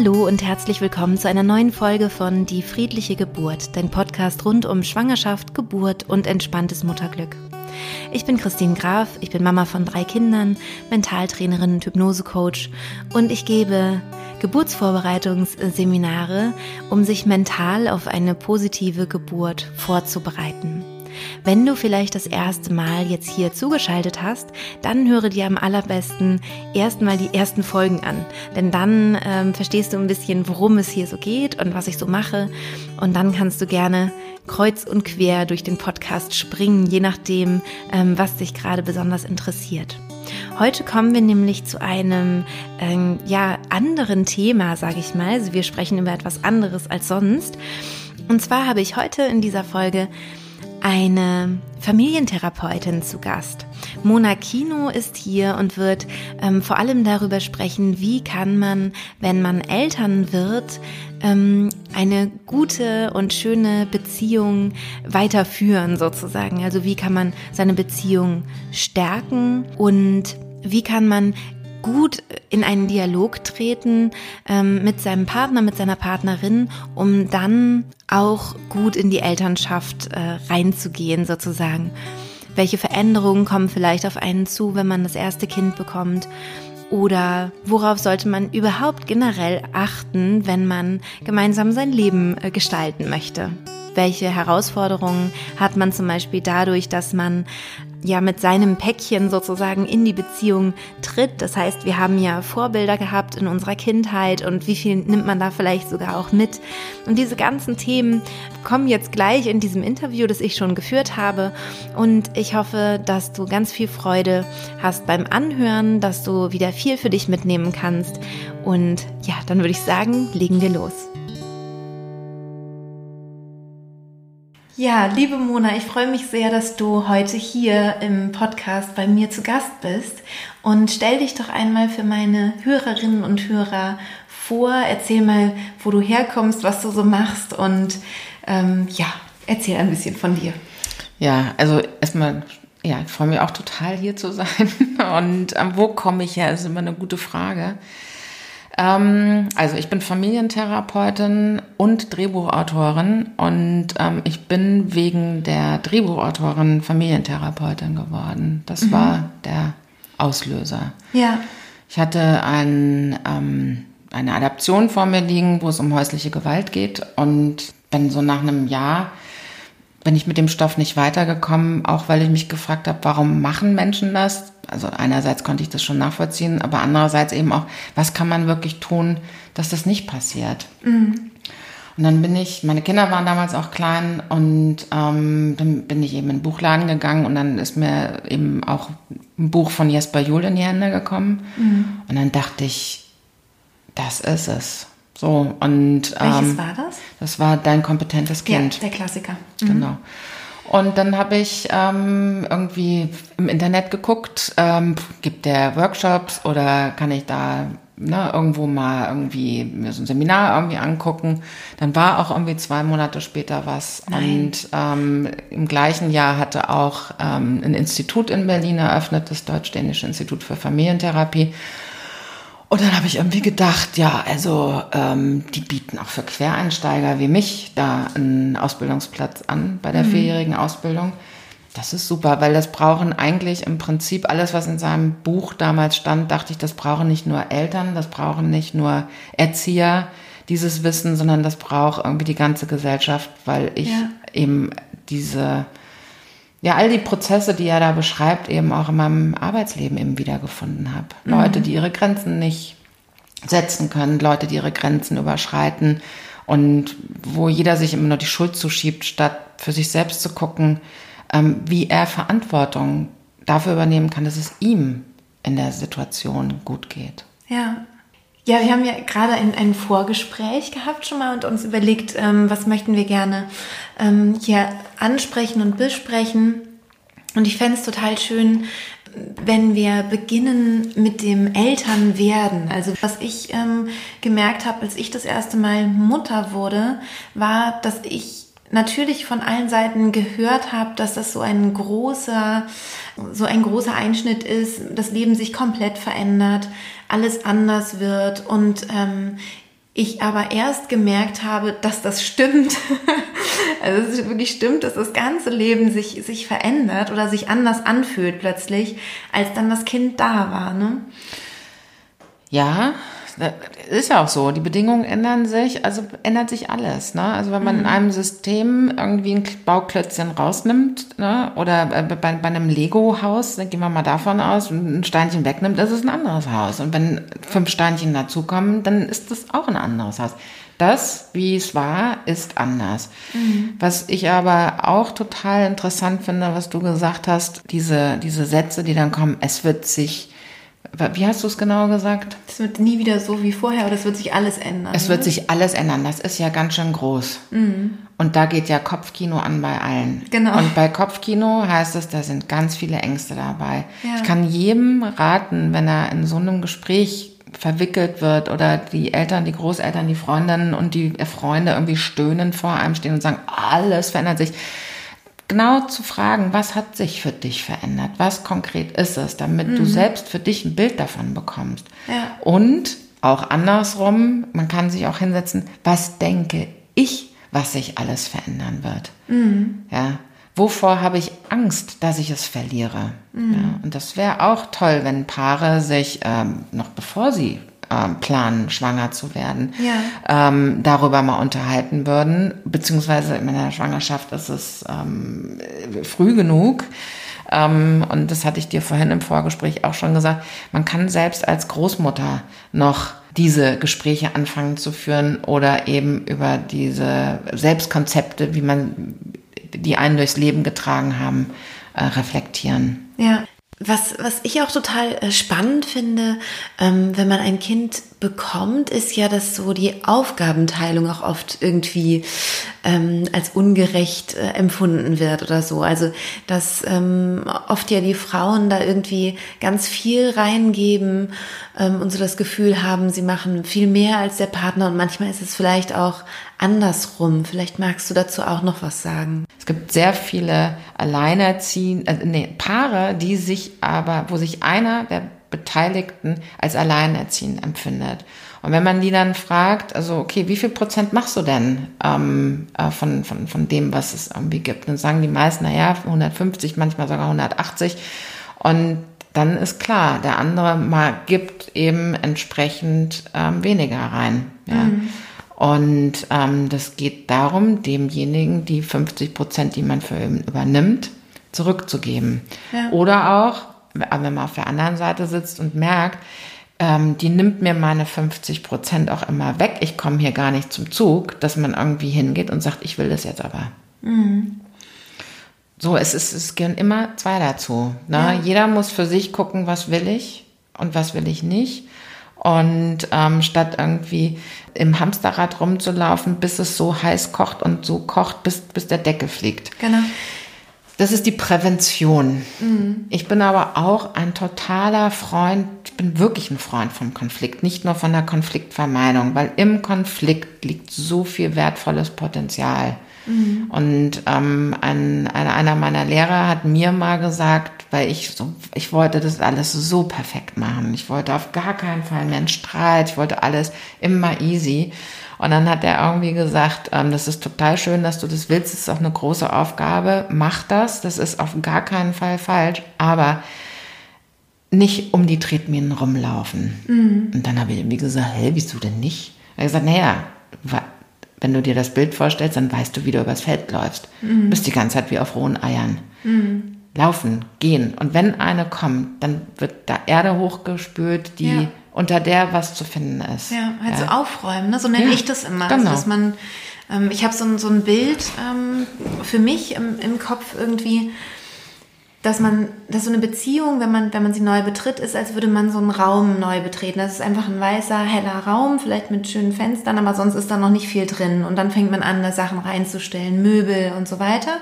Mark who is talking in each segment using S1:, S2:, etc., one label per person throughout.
S1: Hallo und herzlich willkommen zu einer neuen Folge von Die friedliche Geburt, dein Podcast rund um Schwangerschaft, Geburt und entspanntes Mutterglück. Ich bin Christine Graf, ich bin Mama von drei Kindern, Mentaltrainerin und Hypnosecoach und ich gebe Geburtsvorbereitungsseminare, um sich mental auf eine positive Geburt vorzubereiten. Wenn du vielleicht das erste Mal jetzt hier zugeschaltet hast, dann höre dir am allerbesten erstmal die ersten Folgen an. Denn dann ähm, verstehst du ein bisschen, worum es hier so geht und was ich so mache. Und dann kannst du gerne kreuz und quer durch den Podcast springen, je nachdem, ähm, was dich gerade besonders interessiert. Heute kommen wir nämlich zu einem ähm, ja anderen Thema, sage ich mal. Also wir sprechen über etwas anderes als sonst. Und zwar habe ich heute in dieser Folge eine Familientherapeutin zu Gast. Mona Kino ist hier und wird ähm, vor allem darüber sprechen, wie kann man, wenn man Eltern wird, ähm, eine gute und schöne Beziehung weiterführen sozusagen. Also wie kann man seine Beziehung stärken und wie kann man gut in einen Dialog treten ähm, mit seinem Partner, mit seiner Partnerin, um dann auch gut in die Elternschaft äh, reinzugehen sozusagen. Welche Veränderungen kommen vielleicht auf einen zu, wenn man das erste Kind bekommt? Oder worauf sollte man überhaupt generell achten, wenn man gemeinsam sein Leben äh, gestalten möchte? Welche Herausforderungen hat man zum Beispiel dadurch, dass man ja mit seinem Päckchen sozusagen in die Beziehung tritt. Das heißt, wir haben ja Vorbilder gehabt in unserer Kindheit und wie viel nimmt man da vielleicht sogar auch mit. Und diese ganzen Themen kommen jetzt gleich in diesem Interview, das ich schon geführt habe. Und ich hoffe, dass du ganz viel Freude hast beim Anhören, dass du wieder viel für dich mitnehmen kannst. Und ja, dann würde ich sagen, legen wir los. Ja, liebe Mona, ich freue mich sehr, dass du heute hier im Podcast bei mir zu Gast bist. Und stell dich doch einmal für meine Hörerinnen und Hörer vor. Erzähl mal, wo du herkommst, was du so machst und ähm, ja, erzähl ein bisschen von dir.
S2: Ja, also erstmal, ja, ich freue mich auch total hier zu sein. Und ähm, wo komme ich her, ist immer eine gute Frage. Ähm, also ich bin Familientherapeutin und Drehbuchautorin und ähm, ich bin wegen der Drehbuchautorin Familientherapeutin geworden. Das mhm. war der Auslöser.
S1: Ja.
S2: Ich hatte ein, ähm, eine Adaption vor mir liegen, wo es um häusliche Gewalt geht und bin so nach einem Jahr bin ich mit dem Stoff nicht weitergekommen, auch weil ich mich gefragt habe, warum machen Menschen das? Also einerseits konnte ich das schon nachvollziehen, aber andererseits eben auch, was kann man wirklich tun, dass das nicht passiert? Mhm. Und dann bin ich, meine Kinder waren damals auch klein und ähm, dann bin ich eben in den Buchladen gegangen und dann ist mir eben auch ein Buch von Jesper Juhl in die Hände gekommen. Mhm. Und dann dachte ich, das ist es. So, und
S1: Welches ähm, war das?
S2: Das war dein kompetentes Kind.
S1: Ja, der Klassiker.
S2: Mhm. Genau. Und dann habe ich ähm, irgendwie im Internet geguckt, ähm, gibt der Workshops oder kann ich da ne, irgendwo mal irgendwie mir so ein Seminar irgendwie angucken. Dann war auch irgendwie zwei Monate später was. Nein. Und ähm, im gleichen Jahr hatte auch ähm, ein Institut in Berlin eröffnet, das Deutsch-Dänische Institut für Familientherapie. Und dann habe ich irgendwie gedacht, ja, also ähm, die bieten auch für Quereinsteiger wie mich da einen Ausbildungsplatz an bei der mhm. vierjährigen Ausbildung. Das ist super, weil das brauchen eigentlich im Prinzip alles, was in seinem Buch damals stand, dachte ich, das brauchen nicht nur Eltern, das brauchen nicht nur Erzieher, dieses Wissen, sondern das braucht irgendwie die ganze Gesellschaft, weil ich ja. eben diese ja, all die Prozesse, die er da beschreibt, eben auch in meinem Arbeitsleben eben wiedergefunden habe. Mhm. Leute, die ihre Grenzen nicht setzen können, Leute, die ihre Grenzen überschreiten und wo jeder sich immer nur die Schuld zuschiebt, statt für sich selbst zu gucken, ähm, wie er Verantwortung dafür übernehmen kann, dass es ihm in der Situation gut geht.
S1: Ja, ja, wir haben ja gerade ein, ein Vorgespräch gehabt schon mal und uns überlegt, ähm, was möchten wir gerne ähm, hier ansprechen und besprechen. Und ich fände es total schön, wenn wir beginnen mit dem Elternwerden. Also was ich ähm, gemerkt habe, als ich das erste Mal Mutter wurde, war, dass ich natürlich von allen Seiten gehört habe, dass das so ein großer, so ein großer Einschnitt ist, das Leben sich komplett verändert, alles anders wird und ähm, ich aber erst gemerkt habe, dass das stimmt. also dass es wirklich stimmt, dass das ganze Leben sich, sich verändert oder sich anders anfühlt plötzlich, als dann das Kind da war. Ne?
S2: Ja, ist ja auch so. Die Bedingungen ändern sich, also ändert sich alles. Ne? Also wenn man mhm. in einem System irgendwie ein Bauklötzchen rausnimmt ne? oder bei, bei einem Lego-Haus, dann gehen wir mal davon aus, ein Steinchen wegnimmt, das ist ein anderes Haus. Und wenn fünf Steinchen dazukommen, dann ist das auch ein anderes Haus. Das, wie es war, ist anders. Mhm. Was ich aber auch total interessant finde, was du gesagt hast, diese, diese Sätze, die dann kommen, es wird sich wie hast du es genau gesagt?
S1: Es wird nie wieder so wie vorher oder es wird sich alles ändern.
S2: Es wird sich alles ändern. Das ist ja ganz schön groß. Mhm. Und da geht ja Kopfkino an bei allen. Genau. Und bei Kopfkino heißt es, da sind ganz viele Ängste dabei. Ja. Ich kann jedem raten, wenn er in so einem Gespräch verwickelt wird oder die Eltern, die Großeltern, die Freundinnen und die Freunde irgendwie stöhnen vor einem stehen und sagen, alles verändert sich genau zu fragen, was hat sich für dich verändert? Was konkret ist es, damit mhm. du selbst für dich ein Bild davon bekommst? Ja. Und auch andersrum, man kann sich auch hinsetzen, was denke ich, was sich alles verändern wird? Mhm. Ja. Wovor habe ich Angst, dass ich es verliere? Mhm. Ja, und das wäre auch toll, wenn Paare sich ähm, noch bevor sie ähm, planen, schwanger zu werden, ja. ähm, darüber mal unterhalten würden. Beziehungsweise in meiner Schwangerschaft ist es ähm, früh genug. Ähm, und das hatte ich dir vorhin im Vorgespräch auch schon gesagt. Man kann selbst als Großmutter noch diese Gespräche anfangen zu führen oder eben über diese Selbstkonzepte, wie man die einen durchs Leben getragen haben, äh, reflektieren.
S1: Ja, was, was ich auch total äh, spannend finde, ähm, wenn man ein Kind bekommt, ist ja, dass so die Aufgabenteilung auch oft irgendwie ähm, als ungerecht äh, empfunden wird oder so. Also dass ähm, oft ja die Frauen da irgendwie ganz viel reingeben ähm, und so das Gefühl haben, sie machen viel mehr als der Partner und manchmal ist es vielleicht auch andersrum. Vielleicht magst du dazu auch noch was sagen.
S2: Es gibt sehr viele Alleinerziehende, äh, nee, Paare, die sich aber, wo sich einer der Beteiligten als alleinerziehend empfindet. Und wenn man die dann fragt, also okay, wie viel Prozent machst du denn ähm, äh, von, von, von dem, was es irgendwie gibt? Dann sagen die meisten, naja, 150, manchmal sogar 180. Und dann ist klar, der andere mal gibt eben entsprechend ähm, weniger rein. Ja. Mhm. Und ähm, das geht darum, demjenigen die 50 Prozent, die man für ihn übernimmt, zurückzugeben. Ja. Oder auch, wenn man auf der anderen Seite sitzt und merkt, ähm, die nimmt mir meine 50 Prozent auch immer weg, ich komme hier gar nicht zum Zug, dass man irgendwie hingeht und sagt, ich will das jetzt aber. Mhm. So, es, ist, es gehören immer zwei dazu. Ne? Ja. Jeder muss für sich gucken, was will ich und was will ich nicht. Und ähm, statt irgendwie im Hamsterrad rumzulaufen, bis es so heiß kocht und so kocht, bis, bis der Deckel fliegt. Genau. Das ist die Prävention. Mhm. Ich bin aber auch ein totaler Freund, ich bin wirklich ein Freund vom Konflikt, nicht nur von der Konfliktvermeidung, weil im Konflikt liegt so viel wertvolles Potenzial. Mhm. Und ähm, ein, einer meiner Lehrer hat mir mal gesagt, weil ich so, ich wollte das alles so perfekt machen. Ich wollte auf gar keinen Fall mehr einen Streit. Ich wollte alles immer easy. Und dann hat er irgendwie gesagt, ähm, das ist total schön, dass du das willst. Das ist auch eine große Aufgabe. Mach das. Das ist auf gar keinen Fall falsch. Aber nicht um die Tretminen rumlaufen. Mhm. Und dann habe ich irgendwie gesagt, hä, wieso denn nicht? Er hat gesagt, naja, wenn du dir das Bild vorstellst, dann weißt du, wie du übers Feld läufst. Mhm. Du bist die ganze Zeit wie auf rohen Eiern. Mhm. Laufen, gehen. Und wenn eine kommt, dann wird da Erde hochgespült, die ja. unter der was zu finden ist.
S1: Ja, halt ja. so aufräumen, ne? so nenne ja, ich das immer. Also, genau. Also, dass man, ähm, ich habe so, so ein Bild ähm, für mich im, im Kopf irgendwie, dass man, dass so eine Beziehung, wenn man, wenn man sie neu betritt, ist, als würde man so einen Raum neu betreten. Das ist einfach ein weißer, heller Raum, vielleicht mit schönen Fenstern, aber sonst ist da noch nicht viel drin. Und dann fängt man an, da Sachen reinzustellen, Möbel und so weiter.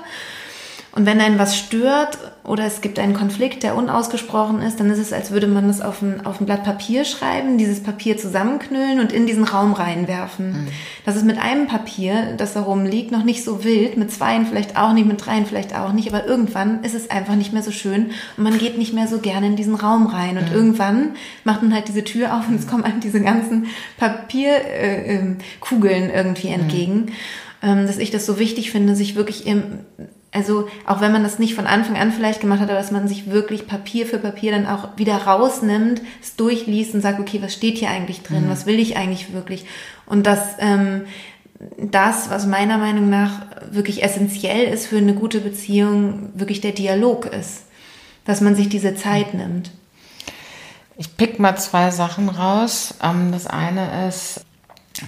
S1: Und wenn einen was stört oder es gibt einen Konflikt, der unausgesprochen ist, dann ist es, als würde man das auf ein, auf ein Blatt Papier schreiben, dieses Papier zusammenknüllen und in diesen Raum reinwerfen. Mhm. Das ist mit einem Papier, das da rumliegt, noch nicht so wild, mit zweien vielleicht auch nicht, mit dreien vielleicht auch nicht, aber irgendwann ist es einfach nicht mehr so schön und man geht nicht mehr so gerne in diesen Raum rein. Und mhm. irgendwann macht man halt diese Tür auf und es kommen einem diese ganzen Papierkugeln äh, äh, irgendwie entgegen. Mhm. Ähm, dass ich das so wichtig finde, sich wirklich im also auch wenn man das nicht von Anfang an vielleicht gemacht hat, aber dass man sich wirklich Papier für Papier dann auch wieder rausnimmt, es durchliest und sagt, okay, was steht hier eigentlich drin, mhm. was will ich eigentlich wirklich? Und dass ähm, das, was meiner Meinung nach wirklich essentiell ist für eine gute Beziehung, wirklich der Dialog ist. Dass man sich diese Zeit nimmt.
S2: Ich pick mal zwei Sachen raus. Ähm, das eine ist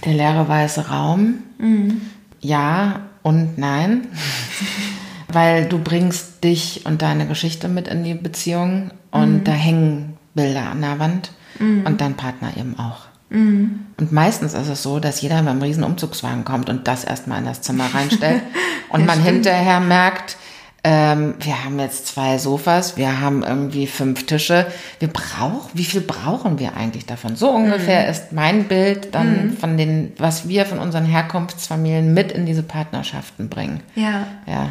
S2: der leere weiße Raum. Mhm. Ja und nein. weil du bringst dich und deine Geschichte mit in die Beziehung und mhm. da hängen Bilder an der Wand mhm. und dein Partner eben auch. Mhm. Und meistens ist es so, dass jeder beim riesen Umzugswagen kommt und das erstmal in das Zimmer reinstellt und man stimmt. hinterher merkt, ähm, wir haben jetzt zwei Sofas, wir haben irgendwie fünf Tische. Wir brauchen, wie viel brauchen wir eigentlich davon? So ungefähr mhm. ist mein Bild dann mhm. von den, was wir von unseren Herkunftsfamilien mit in diese Partnerschaften bringen.
S1: Ja.
S2: Ja.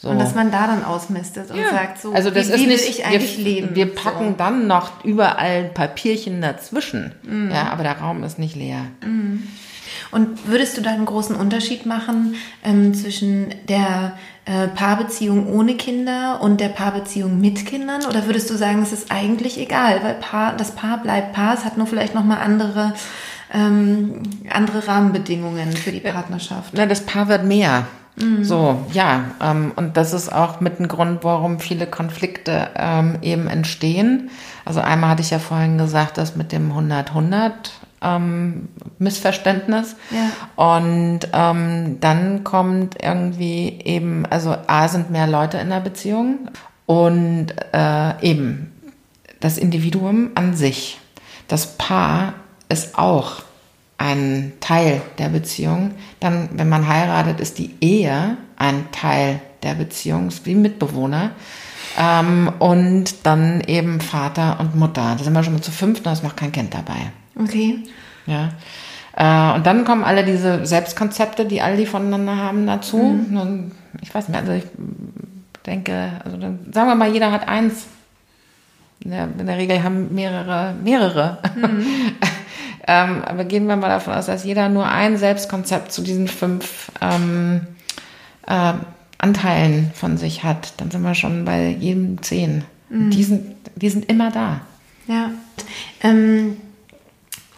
S1: So. Und dass man da dann ausmistet und ja. sagt, so,
S2: also das
S1: wie,
S2: ist
S1: wie
S2: nicht,
S1: will ich eigentlich
S2: wir,
S1: leben?
S2: Wir packen so. dann noch überall Papierchen dazwischen. Mhm. Ja, aber der Raum ist nicht leer.
S1: Mhm. Und würdest du da einen großen Unterschied machen ähm, zwischen der äh, Paarbeziehung ohne Kinder und der Paarbeziehung mit Kindern? Oder würdest du sagen, es ist eigentlich egal, weil Paar, das Paar bleibt Paar, es hat nur vielleicht nochmal andere, ähm, andere Rahmenbedingungen für die Partnerschaft?
S2: Na, das Paar wird mehr. Mhm. So, ja, ähm, und das ist auch mit ein Grund, warum viele Konflikte ähm, eben entstehen. Also einmal hatte ich ja vorhin gesagt, das mit dem 100-100 ähm, Missverständnis. Ja. Und ähm, dann kommt irgendwie eben, also A sind mehr Leute in der Beziehung und äh, eben das Individuum an sich. Das Paar ist auch ein Teil der Beziehung. Dann, wenn man heiratet, ist die Ehe ein Teil der Beziehung, wie Mitbewohner. Ähm, und dann eben Vater und Mutter. Da sind wir schon mal zu fünft, da ist noch kein Kind dabei.
S1: Okay.
S2: Ja. Äh, und dann kommen alle diese Selbstkonzepte, die alle die voneinander haben, dazu. Mhm. Ich weiß nicht, also ich denke, also dann, sagen wir mal, jeder hat eins. In der, in der Regel haben mehrere, mehrere. Mhm. Ähm, aber gehen wir mal davon aus, dass jeder nur ein Selbstkonzept zu diesen fünf ähm, äh, Anteilen von sich hat. Dann sind wir schon bei jedem zehn. Mhm. Die, sind, die sind immer da.
S1: Ja. Ähm,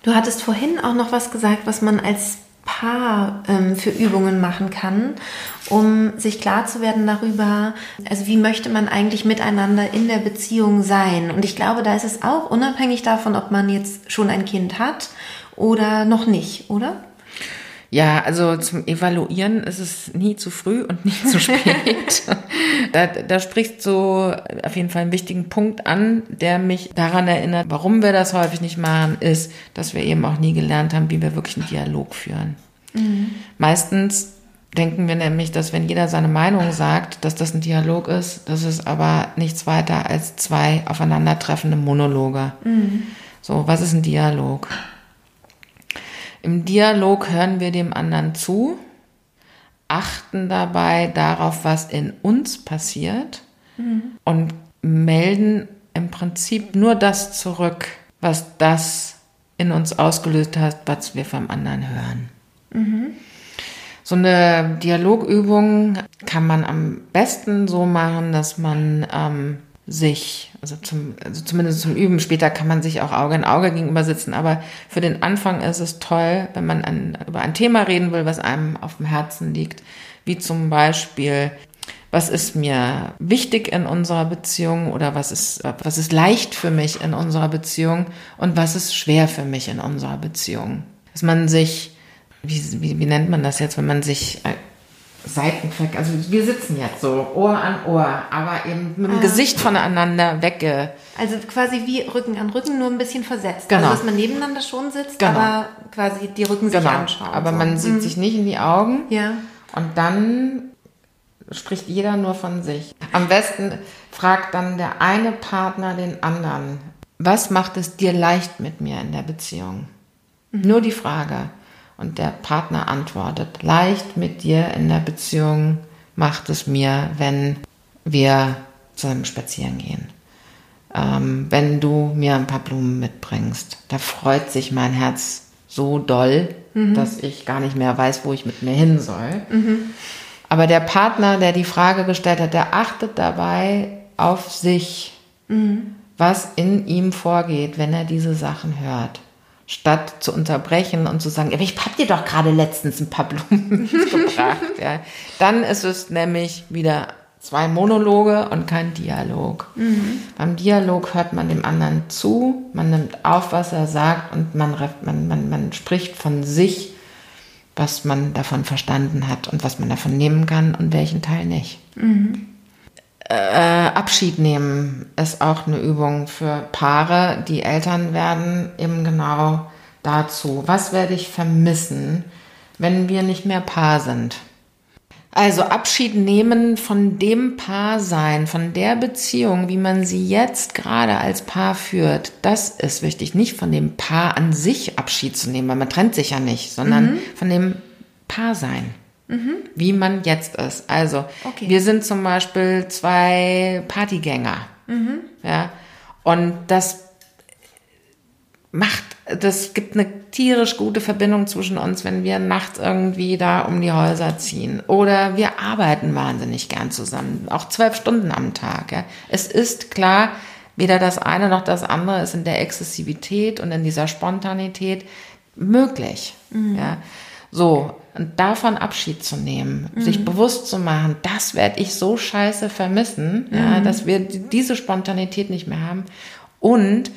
S1: du hattest vorhin auch noch was gesagt, was man als Paar ähm, für Übungen machen kann, um sich klar zu werden darüber, also wie möchte man eigentlich miteinander in der Beziehung sein. Und ich glaube, da ist es auch unabhängig davon, ob man jetzt schon ein Kind hat oder noch nicht, oder?
S2: Ja, also zum Evaluieren ist es nie zu früh und nie zu spät. da, da sprichst du auf jeden Fall einen wichtigen Punkt an, der mich daran erinnert, warum wir das häufig nicht machen, ist, dass wir eben auch nie gelernt haben, wie wir wirklich einen Dialog führen. Mhm. Meistens denken wir nämlich, dass wenn jeder seine Meinung sagt, dass das ein Dialog ist, das ist aber nichts weiter als zwei aufeinandertreffende Monologe. Mhm. So, was ist ein Dialog? Im Dialog hören wir dem anderen zu, achten dabei darauf, was in uns passiert mhm. und melden im Prinzip nur das zurück, was das in uns ausgelöst hat, was wir vom anderen hören. Mhm. So eine Dialogübung kann man am besten so machen, dass man ähm, sich, also, zum, also zumindest zum Üben, später kann man sich auch Auge in Auge gegenüber sitzen, aber für den Anfang ist es toll, wenn man ein, über ein Thema reden will, was einem auf dem Herzen liegt, wie zum Beispiel, was ist mir wichtig in unserer Beziehung oder was ist, was ist leicht für mich in unserer Beziehung und was ist schwer für mich in unserer Beziehung. Dass man sich, wie, wie, wie nennt man das jetzt, wenn man sich Seitenverkehr. Also wir sitzen jetzt so Ohr an Ohr, aber eben mit dem ah. Gesicht voneinander wegge.
S1: Also quasi wie Rücken an Rücken, nur ein bisschen versetzt.
S2: Genau.
S1: Also dass man nebeneinander schon sitzt, genau. aber quasi die Rücken
S2: genau.
S1: sich anschauen.
S2: Aber so. man sieht mhm. sich nicht in die Augen.
S1: Ja.
S2: Und dann spricht jeder nur von sich. Am besten fragt dann der eine Partner den anderen, was macht es dir leicht mit mir in der Beziehung? Mhm. Nur die Frage. Und der Partner antwortet, leicht mit dir in der Beziehung macht es mir, wenn wir zusammen spazieren gehen. Ähm, wenn du mir ein paar Blumen mitbringst, da freut sich mein Herz so doll, mhm. dass ich gar nicht mehr weiß, wo ich mit mir hin soll. Mhm. Aber der Partner, der die Frage gestellt hat, der achtet dabei auf sich, mhm. was in ihm vorgeht, wenn er diese Sachen hört. Statt zu unterbrechen und zu sagen, ich hab dir doch gerade letztens ein paar Blumen gebracht. Ja. Dann ist es nämlich wieder zwei Monologe und kein Dialog. Mhm. Beim Dialog hört man dem anderen zu, man nimmt auf, was er sagt und man, man, man, man spricht von sich, was man davon verstanden hat und was man davon nehmen kann und welchen Teil nicht. Mhm. Äh, Abschied nehmen ist auch eine Übung für Paare, die Eltern werden, eben genau dazu. Was werde ich vermissen, wenn wir nicht mehr Paar sind? Also Abschied nehmen von dem Paar sein, von der Beziehung, wie man sie jetzt gerade als Paar führt, das ist wichtig. Nicht von dem Paar an sich Abschied zu nehmen, weil man trennt sich ja nicht, sondern mhm. von dem Paar sein. Mhm. Wie man jetzt ist. Also, okay. wir sind zum Beispiel zwei Partygänger. Mhm. Ja. Und das macht, das gibt eine tierisch gute Verbindung zwischen uns, wenn wir nachts irgendwie da um die Häuser ziehen. Oder wir arbeiten wahnsinnig gern zusammen, auch zwölf Stunden am Tag. Ja. Es ist klar, weder das eine noch das andere ist in der Exzessivität und in dieser Spontanität möglich. Mhm. Ja. So, und davon Abschied zu nehmen, mhm. sich bewusst zu machen, das werde ich so scheiße vermissen, mhm. ja, dass wir diese Spontanität nicht mehr haben. Und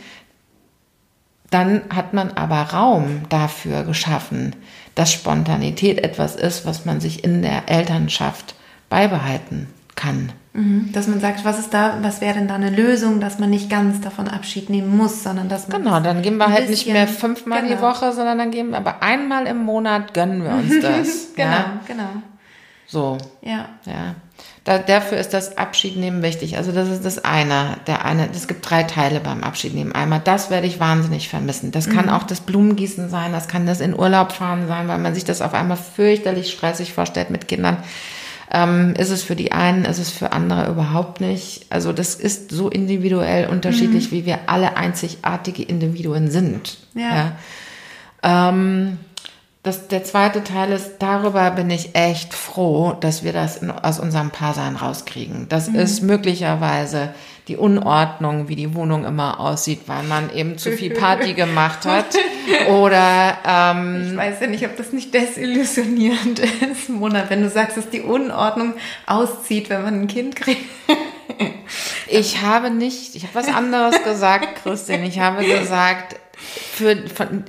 S2: dann hat man aber Raum dafür geschaffen, dass Spontanität etwas ist, was man sich in der Elternschaft beibehalten kann.
S1: Mhm. Dass man sagt, was ist da, was wäre denn da eine Lösung, dass man nicht ganz davon Abschied nehmen muss, sondern dass man.
S2: Genau, dann gehen wir halt nicht mehr fünfmal genau. die Woche, sondern dann gehen wir aber einmal im Monat gönnen wir uns das.
S1: genau, ja? genau.
S2: So. Ja. Ja. Da, dafür ist das Abschiednehmen wichtig. Also das ist das eine. Der eine, es gibt drei Teile beim Abschiednehmen. Einmal, das werde ich wahnsinnig vermissen. Das kann mhm. auch das Blumengießen sein, das kann das in Urlaub fahren sein, weil man sich das auf einmal fürchterlich stressig vorstellt mit Kindern. Ähm, ist es für die einen, ist es für andere überhaupt nicht. Also das ist so individuell unterschiedlich, mhm. wie wir alle einzigartige Individuen sind. Ja. ja. Ähm, das, der zweite Teil ist, darüber bin ich echt froh, dass wir das in, aus unserem Paarsein rauskriegen. Das mhm. ist möglicherweise die Unordnung, wie die Wohnung immer aussieht, weil man eben zu viel Party gemacht hat. Oder
S1: ähm, ich weiß ja nicht, ob das nicht desillusionierend ist, Mona, wenn du sagst, dass die Unordnung auszieht, wenn man ein Kind kriegt.
S2: ich habe nicht, ich habe was anderes gesagt, Christine. Ich habe gesagt, für von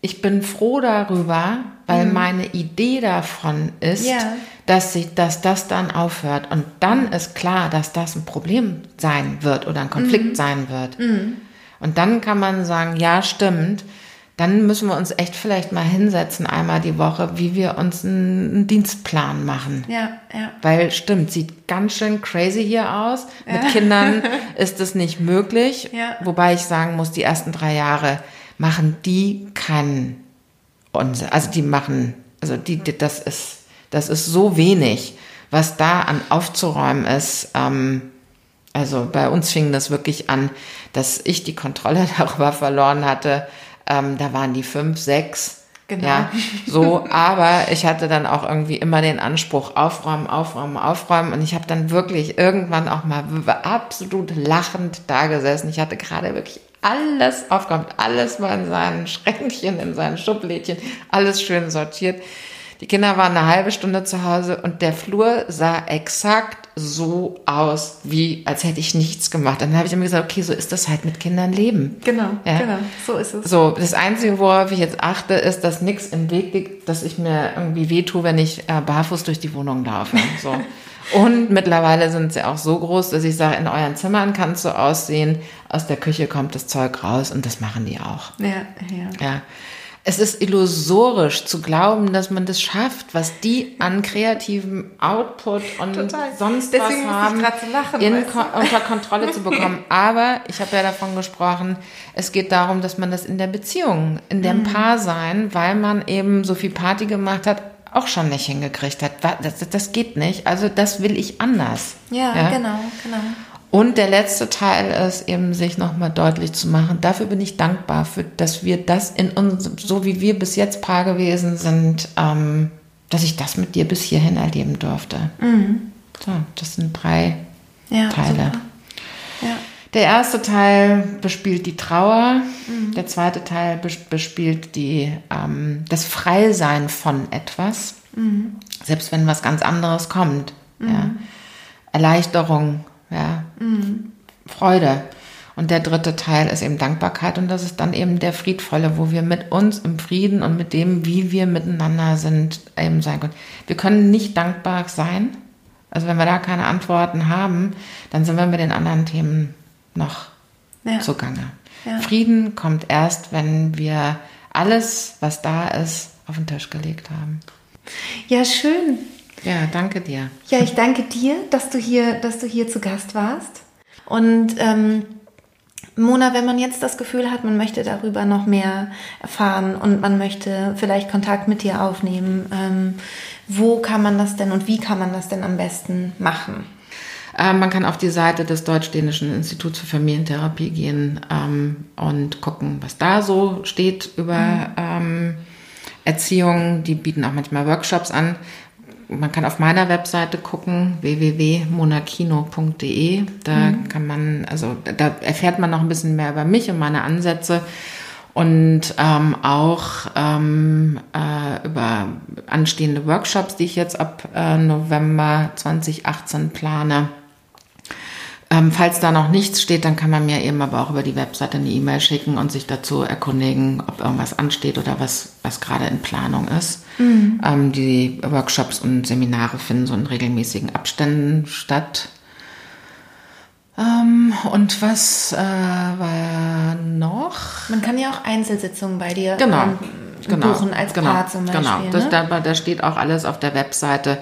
S2: ich bin froh darüber, weil mhm. meine Idee davon ist, ja. dass, sich, dass das dann aufhört. Und dann ist klar, dass das ein Problem sein wird oder ein Konflikt mhm. sein wird. Mhm. Und dann kann man sagen, ja, stimmt. Dann müssen wir uns echt vielleicht mal hinsetzen, einmal die Woche, wie wir uns einen, einen Dienstplan machen. Ja, ja. Weil stimmt, sieht ganz schön crazy hier aus. Ja. Mit Kindern ist es nicht möglich. Ja. Wobei ich sagen muss, die ersten drei Jahre machen die keinen Unsinn. Also die machen, also die, das ist, das ist so wenig, was da an aufzuräumen ist. Ähm, also bei uns fing das wirklich an, dass ich die Kontrolle darüber verloren hatte. Ähm, da waren die fünf, sechs. Genau. Ja, so, aber ich hatte dann auch irgendwie immer den Anspruch, aufräumen, aufräumen, aufräumen. Und ich habe dann wirklich irgendwann auch mal absolut lachend da gesessen. Ich hatte gerade wirklich alles aufgeräumt, alles war in seinen Schränkchen, in seinen Schublädchen, alles schön sortiert. Die Kinder waren eine halbe Stunde zu Hause und der Flur sah exakt so aus, wie als hätte ich nichts gemacht. Dann habe ich immer gesagt, okay, so ist das halt mit Kindern leben.
S1: Genau, ja? genau, so ist es.
S2: So, das Einzige, worauf ich jetzt achte, ist, dass nichts im Weg liegt, dass ich mir irgendwie wehtue, wenn ich äh, barfuß durch die Wohnung laufe. So. Und mittlerweile sind sie auch so groß, dass ich sage, in euren Zimmern kann es so aussehen, aus der Küche kommt das Zeug raus und das machen die auch. Ja, ja. ja. es ist illusorisch zu glauben, dass man das schafft, was die an kreativem Output und Total. sonst Deswegen was haben, lachen, in, unter Kontrolle zu bekommen. Aber ich habe ja davon gesprochen, es geht darum, dass man das in der Beziehung, in dem mhm. Paar sein, weil man eben so viel Party gemacht hat, auch schon nicht hingekriegt hat. Das, das geht nicht. Also das will ich anders.
S1: Ja, ja? genau, genau.
S2: Und der letzte Teil ist eben, sich nochmal deutlich zu machen. Dafür bin ich dankbar, für, dass wir das in uns, so wie wir bis jetzt Paar gewesen sind, ähm, dass ich das mit dir bis hierhin erleben durfte. Mhm. So, das sind drei ja, Teile. Ja. Der erste Teil bespielt die Trauer, mhm. der zweite Teil bespielt die, ähm, das Freisein von etwas, mhm. selbst wenn was ganz anderes kommt. Ja. Mhm. Erleichterung, ja, mhm. Freude. Und der dritte Teil ist eben Dankbarkeit und das ist dann eben der friedvolle, wo wir mit uns im Frieden und mit dem, wie wir miteinander sind, eben sein können. Wir können nicht dankbar sein. Also wenn wir da keine Antworten haben, dann sind wir mit den anderen Themen noch ja. zugange. Ja. Frieden kommt erst, wenn wir alles, was da ist, auf den Tisch gelegt haben.
S1: Ja, schön.
S2: Ja, danke dir.
S1: Ja, ich danke dir, dass du hier, dass du hier zu Gast warst. Und ähm, Mona, wenn man jetzt das Gefühl hat, man möchte darüber noch mehr erfahren und man möchte vielleicht Kontakt mit dir aufnehmen, ähm, wo kann man das denn und wie kann man das denn am besten machen?
S2: Ähm, man kann auf die Seite des Deutsch-Dänischen Instituts für Familientherapie gehen ähm, und gucken, was da so steht über mhm. ähm, Erziehung. Die bieten auch manchmal Workshops an man kann auf meiner Webseite gucken, www.monakino.de. Da mhm. kann man, also da erfährt man noch ein bisschen mehr über mich und meine Ansätze und ähm, auch ähm, äh, über anstehende Workshops, die ich jetzt ab äh, November 2018 plane. Ähm, falls da noch nichts steht, dann kann man mir eben aber auch über die Webseite eine E-Mail schicken und sich dazu erkundigen, ob irgendwas ansteht oder was, was gerade in Planung ist. Mhm. Ähm, die Workshops und Seminare finden so in regelmäßigen Abständen statt. Ähm, und was äh, war noch?
S1: Man kann ja auch Einzelsitzungen bei dir
S2: genau, ähm, genau,
S1: buchen als
S2: genau,
S1: Paar zum
S2: Beispiel. Genau, das,
S1: ne?
S2: da, da steht auch alles auf der Webseite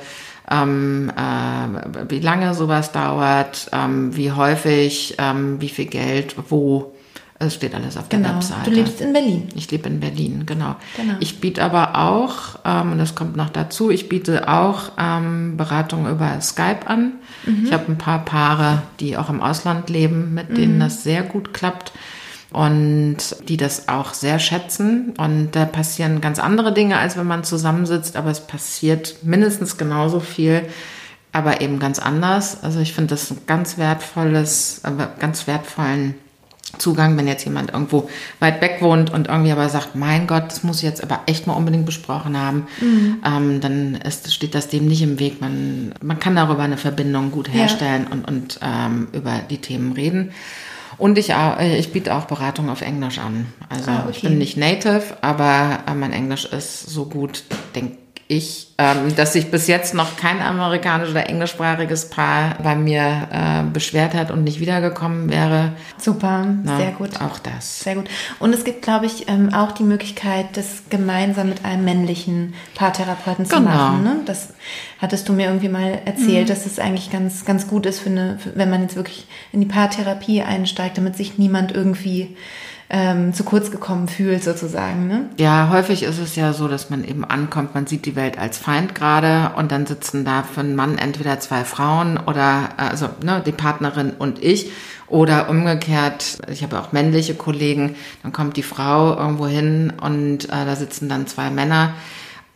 S2: ähm, äh, wie lange sowas dauert, ähm, wie häufig, ähm, wie viel Geld, wo. Es steht alles auf
S1: genau.
S2: der Webseite.
S1: Du lebst in Berlin.
S2: Ich lebe in Berlin, genau. genau. Ich biete aber auch, ähm, und das kommt noch dazu, ich biete auch ähm, Beratung über Skype an. Mhm. Ich habe ein paar Paare, die auch im Ausland leben, mit denen mhm. das sehr gut klappt und die das auch sehr schätzen. Und da passieren ganz andere Dinge, als wenn man zusammensitzt, aber es passiert mindestens genauso viel, aber eben ganz anders. Also ich finde das ein ganz wertvolles, ganz wertvollen Zugang, wenn jetzt jemand irgendwo weit weg wohnt und irgendwie aber sagt, mein Gott, das muss ich jetzt aber echt mal unbedingt besprochen haben, mhm. ähm, dann ist, steht das dem nicht im Weg. Man, man kann darüber eine Verbindung gut herstellen ja. und, und ähm, über die Themen reden. Und ich, äh, ich biete auch Beratung auf Englisch an. Also ah, okay. ich bin nicht native, aber äh, mein Englisch ist so gut, denke ich, ähm, dass sich bis jetzt noch kein amerikanisch oder englischsprachiges Paar bei mir äh, beschwert hat und nicht wiedergekommen wäre.
S1: Super, Na, sehr gut.
S2: Auch das.
S1: Sehr gut. Und es gibt, glaube ich, ähm, auch die Möglichkeit, das gemeinsam mit einem männlichen Paartherapeuten zu genau. machen. Ne? Das hattest du mir irgendwie mal erzählt, mhm. dass es eigentlich ganz, ganz gut ist, für eine, für, wenn man jetzt wirklich in die Paartherapie einsteigt, damit sich niemand irgendwie ähm, zu kurz gekommen fühlt, sozusagen. Ne?
S2: Ja, häufig ist es ja so, dass man eben ankommt, man sieht die Welt als Feind gerade und dann sitzen da für einen Mann entweder zwei Frauen oder also ne, die Partnerin und ich oder umgekehrt, ich habe auch männliche Kollegen, dann kommt die Frau irgendwo hin und äh, da sitzen dann zwei Männer.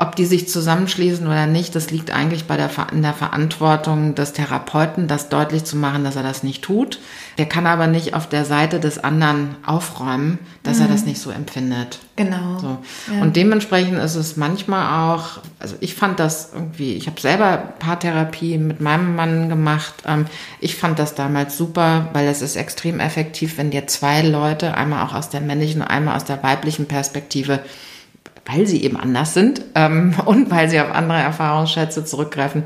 S2: Ob die sich zusammenschließen oder nicht, das liegt eigentlich bei der, in der Verantwortung des Therapeuten, das deutlich zu machen, dass er das nicht tut. Der kann aber nicht auf der Seite des anderen aufräumen, dass mhm. er das nicht so empfindet.
S1: Genau.
S2: So. Ja. Und dementsprechend ist es manchmal auch, also ich fand das irgendwie, ich habe selber Paartherapie mit meinem Mann gemacht. Ähm, ich fand das damals super, weil es ist extrem effektiv, wenn dir zwei Leute, einmal auch aus der männlichen und einmal aus der weiblichen Perspektive, weil sie eben anders sind ähm, und weil sie auf andere Erfahrungsschätze zurückgreifen.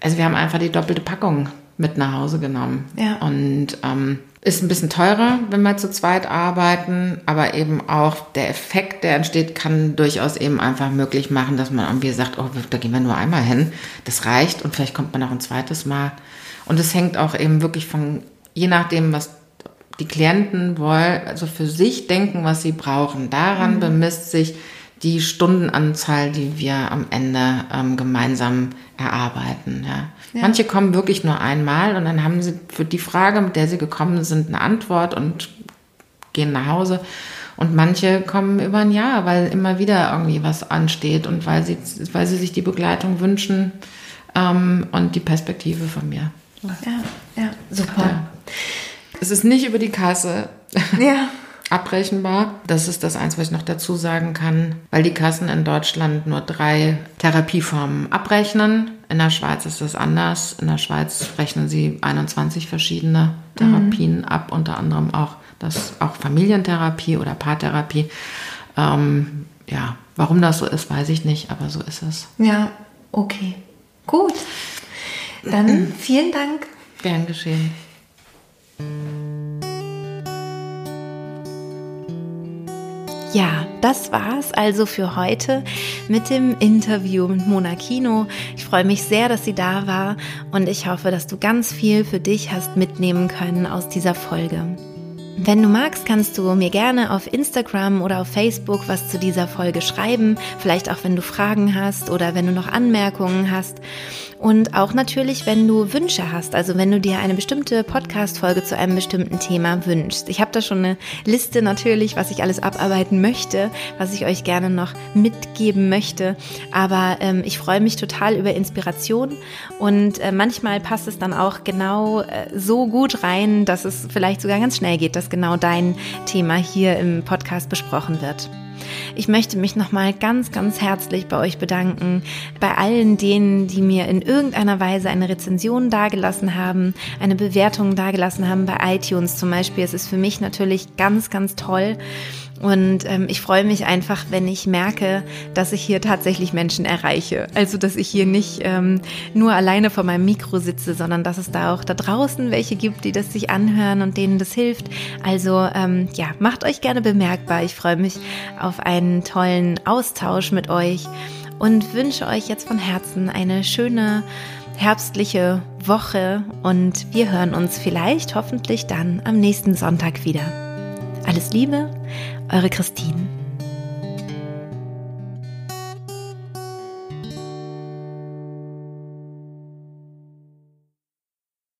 S2: Also wir haben einfach die doppelte Packung mit nach Hause genommen.
S1: Ja.
S2: Und ähm, Ist ein bisschen teurer, wenn wir zu zweit arbeiten, aber eben auch der Effekt, der entsteht, kann durchaus eben einfach möglich machen, dass man irgendwie sagt, oh, da gehen wir nur einmal hin. Das reicht und vielleicht kommt man noch ein zweites Mal. Und es hängt auch eben wirklich von, je nachdem, was die Klienten wollen, also für sich denken, was sie brauchen. Daran mhm. bemisst sich die Stundenanzahl, die wir am Ende ähm, gemeinsam erarbeiten. Ja. ja. Manche kommen wirklich nur einmal und dann haben sie für die Frage, mit der sie gekommen sind, eine Antwort und gehen nach Hause. Und manche kommen über ein Jahr, weil immer wieder irgendwie was ansteht und weil sie, weil sie sich die Begleitung wünschen ähm, und die Perspektive von mir.
S1: Ja, ja, super. Ja.
S2: Es ist nicht über die Kasse. Ja. abrechenbar. Das ist das eins, was ich noch dazu sagen kann, weil die Kassen in Deutschland nur drei Therapieformen abrechnen. In der Schweiz ist das anders. In der Schweiz rechnen sie 21 verschiedene Therapien mhm. ab, unter anderem auch das auch Familientherapie oder Paartherapie. Ähm, ja, warum das so ist, weiß ich nicht, aber so ist es.
S1: Ja, okay. Gut. Dann vielen Dank.
S2: Gern geschehen.
S1: Ja, das war's also für heute mit dem Interview mit Mona Kino. Ich freue mich sehr, dass sie da war und ich hoffe, dass du ganz viel für dich hast mitnehmen können aus dieser Folge. Wenn du magst, kannst du mir gerne auf Instagram oder auf Facebook was zu dieser Folge schreiben, vielleicht auch wenn du Fragen hast oder wenn du noch Anmerkungen hast. Und auch natürlich, wenn du Wünsche hast, also wenn du dir eine bestimmte Podcast-Folge zu einem bestimmten Thema wünschst. Ich habe da schon eine Liste natürlich, was ich alles abarbeiten möchte, was ich euch gerne noch mitgeben möchte. Aber ähm, ich freue mich total über Inspiration und äh, manchmal passt es dann auch genau äh, so gut rein, dass es vielleicht sogar ganz schnell geht, dass genau dein Thema hier im Podcast besprochen wird. Ich möchte mich nochmal ganz, ganz herzlich bei euch bedanken, bei allen denen, die mir in irgendeiner Weise eine Rezension dagelassen haben, eine Bewertung dagelassen haben bei iTunes zum Beispiel. Es ist für mich natürlich ganz, ganz toll. Und ähm, ich freue mich einfach, wenn ich merke, dass ich hier tatsächlich Menschen erreiche. Also, dass ich hier nicht ähm, nur alleine vor meinem Mikro sitze, sondern dass es da auch da draußen welche gibt, die das sich anhören und denen das hilft. Also, ähm, ja, macht euch gerne bemerkbar. Ich freue mich auf einen tollen Austausch mit euch und wünsche euch jetzt von Herzen eine schöne herbstliche Woche und wir hören uns vielleicht hoffentlich dann am nächsten Sonntag wieder. Alles Liebe, eure Christine.